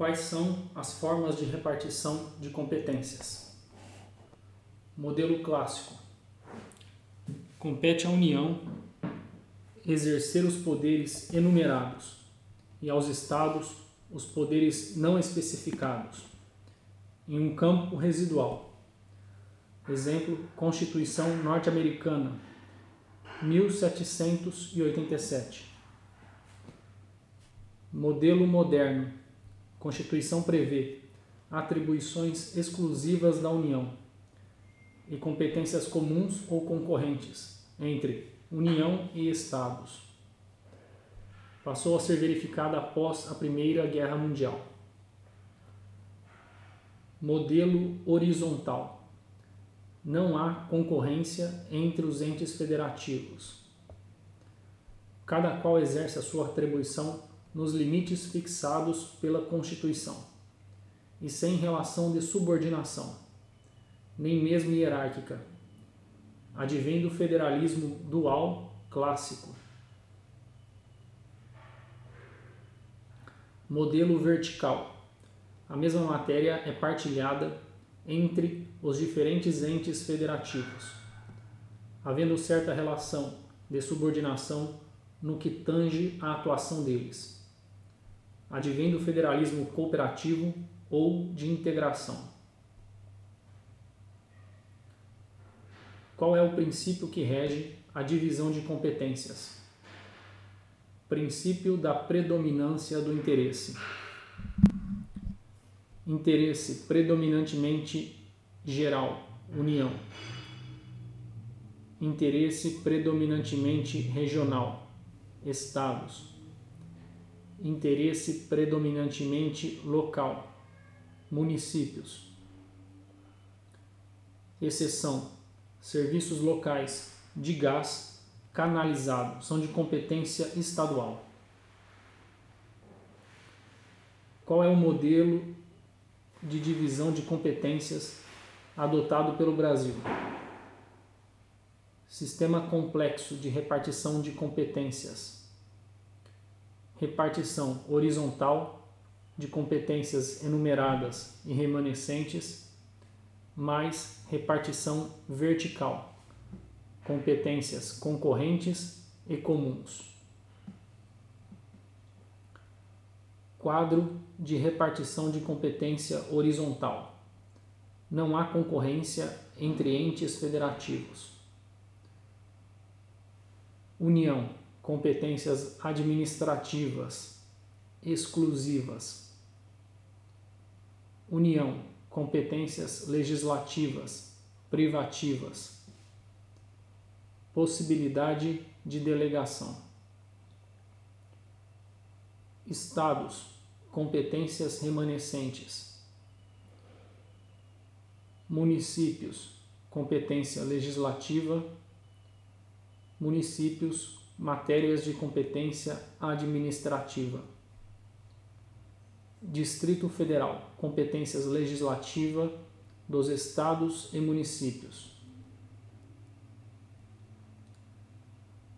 Quais são as formas de repartição de competências? Modelo clássico. Compete à União exercer os poderes enumerados e aos Estados os poderes não especificados, em um campo residual. Exemplo: Constituição norte-americana, 1787. Modelo moderno. Constituição prevê atribuições exclusivas da União e competências comuns ou concorrentes entre União e Estados. Passou a ser verificada após a Primeira Guerra Mundial. Modelo horizontal. Não há concorrência entre os entes federativos. Cada qual exerce a sua atribuição nos limites fixados pela Constituição e sem relação de subordinação, nem mesmo hierárquica. Advém do federalismo dual clássico. Modelo vertical. A mesma matéria é partilhada entre os diferentes entes federativos, havendo certa relação de subordinação no que tange à atuação deles advém do federalismo cooperativo ou de integração. Qual é o princípio que rege a divisão de competências? Princípio da predominância do interesse. Interesse predominantemente geral, união. Interesse predominantemente regional, estados interesse predominantemente local, municípios. Exceção: serviços locais de gás canalizado são de competência estadual. Qual é o modelo de divisão de competências adotado pelo Brasil? Sistema complexo de repartição de competências repartição horizontal de competências enumeradas e remanescentes, mais repartição vertical, competências concorrentes e comuns. Quadro de repartição de competência horizontal. Não há concorrência entre entes federativos. União competências administrativas exclusivas. União, competências legislativas privativas. Possibilidade de delegação. Estados, competências remanescentes. Municípios, competência legislativa. Municípios, matérias de competência administrativa. Distrito Federal, competências legislativa dos estados e municípios.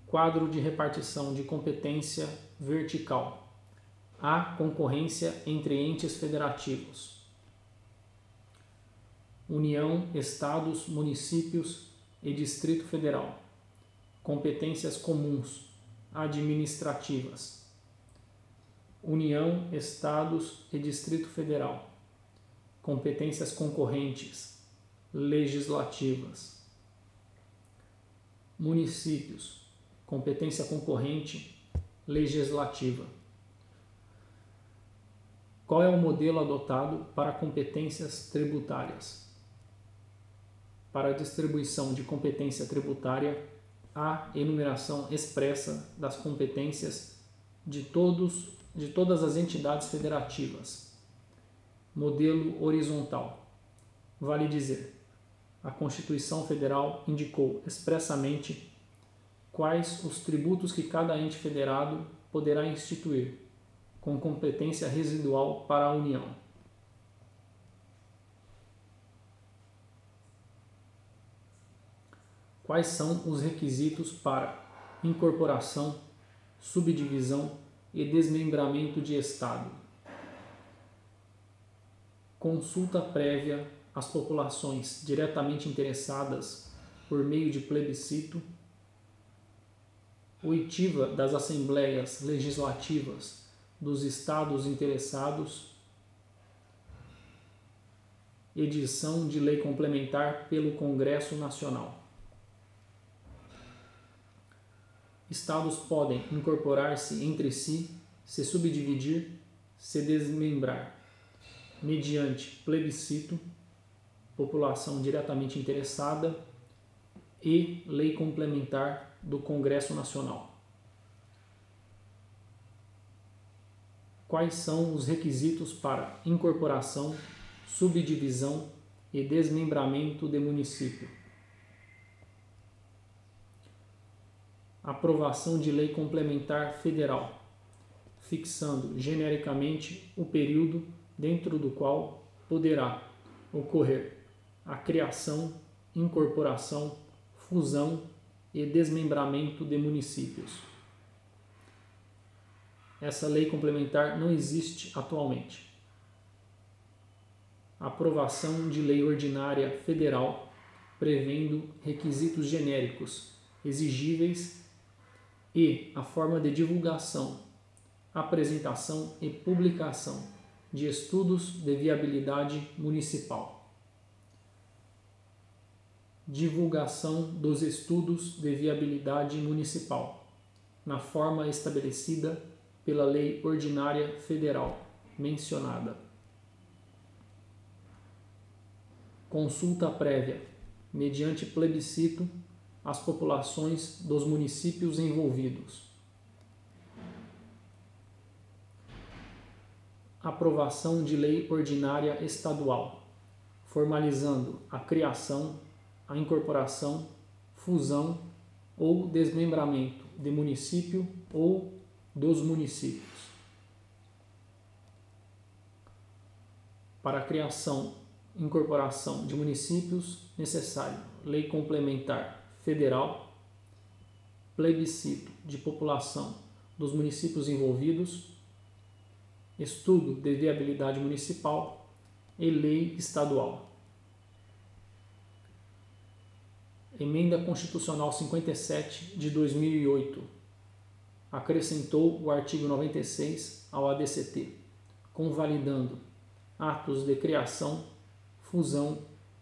Quadro de repartição de competência vertical. Há concorrência entre entes federativos. União, estados, municípios e Distrito Federal competências comuns administrativas, União, Estados e Distrito Federal, competências concorrentes legislativas, municípios, competência concorrente legislativa. Qual é o modelo adotado para competências tributárias? Para a distribuição de competência tributária a enumeração expressa das competências de todos de todas as entidades federativas. Modelo horizontal. Vale dizer, a Constituição Federal indicou expressamente quais os tributos que cada ente federado poderá instituir, com competência residual para a União. Quais são os requisitos para incorporação, subdivisão e desmembramento de Estado. consulta prévia às populações diretamente interessadas por meio de plebiscito, oitiva das assembleias legislativas dos estados interessados, edição de lei complementar pelo Congresso Nacional. Estados podem incorporar-se entre si, se subdividir, se desmembrar, mediante plebiscito, população diretamente interessada e lei complementar do Congresso Nacional. Quais são os requisitos para incorporação, subdivisão e desmembramento de município? Aprovação de lei complementar federal, fixando genericamente o período dentro do qual poderá ocorrer a criação, incorporação, fusão e desmembramento de municípios. Essa lei complementar não existe atualmente. Aprovação de lei ordinária federal prevendo requisitos genéricos exigíveis e a forma de divulgação, apresentação e publicação de estudos de viabilidade municipal divulgação dos estudos de viabilidade municipal, na forma estabelecida pela Lei Ordinária Federal mencionada. Consulta prévia, mediante plebiscito, às populações dos municípios envolvidos. Aprovação de lei ordinária estadual, formalizando a criação a incorporação, fusão ou desmembramento de município ou dos municípios. Para a criação incorporação de municípios, necessário lei complementar federal, plebiscito de população dos municípios envolvidos, estudo de viabilidade municipal e lei estadual. Emenda Constitucional 57 de 2008 acrescentou o artigo 96 ao ADCT, convalidando atos de criação, fusão,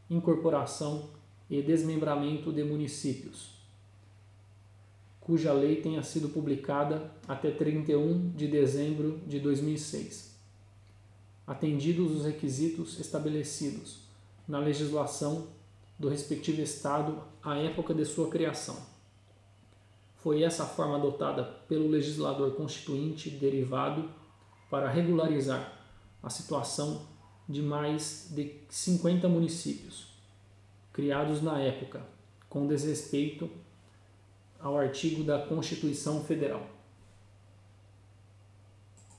incorporação e desmembramento de municípios, cuja lei tenha sido publicada até 31 de dezembro de 2006, atendidos os requisitos estabelecidos na legislação do respectivo Estado à época de sua criação. Foi essa a forma adotada pelo legislador constituinte derivado para regularizar a situação de mais de 50 municípios, criados na época, com desrespeito ao artigo da Constituição Federal.